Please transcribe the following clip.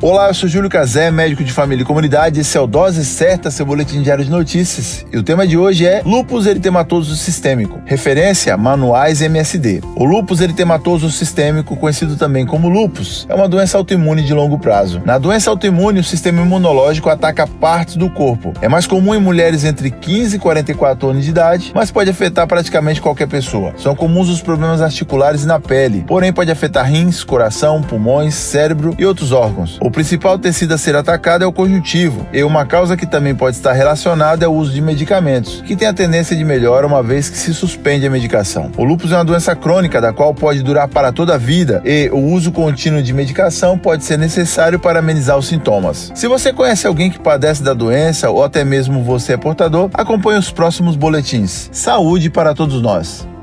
Olá, eu sou Júlio Cazé, médico de família e comunidade. Esse é o Dose Certa, seu boletim diário de notícias. E o tema de hoje é lúpus eritematoso sistêmico, referência manuais MSD. O lúpus eritematoso sistêmico, conhecido também como lúpus, é uma doença autoimune de longo prazo. Na doença autoimune, o sistema imunológico ataca partes do corpo. É mais comum em mulheres entre 15 e 44 anos de idade, mas pode afetar praticamente qualquer pessoa. São comuns os problemas articulares e na pele, porém pode afetar rins, coração, pulmões, cérebro e outros órgãos. O principal tecido a ser atacado é o conjuntivo, e uma causa que também pode estar relacionada é o uso de medicamentos, que tem a tendência de melhora uma vez que se suspende a medicação. O lúpus é uma doença crônica da qual pode durar para toda a vida e o uso contínuo de medicação pode ser necessário para amenizar os sintomas. Se você conhece alguém que padece da doença ou até mesmo você é portador, acompanhe os próximos boletins. Saúde para todos nós!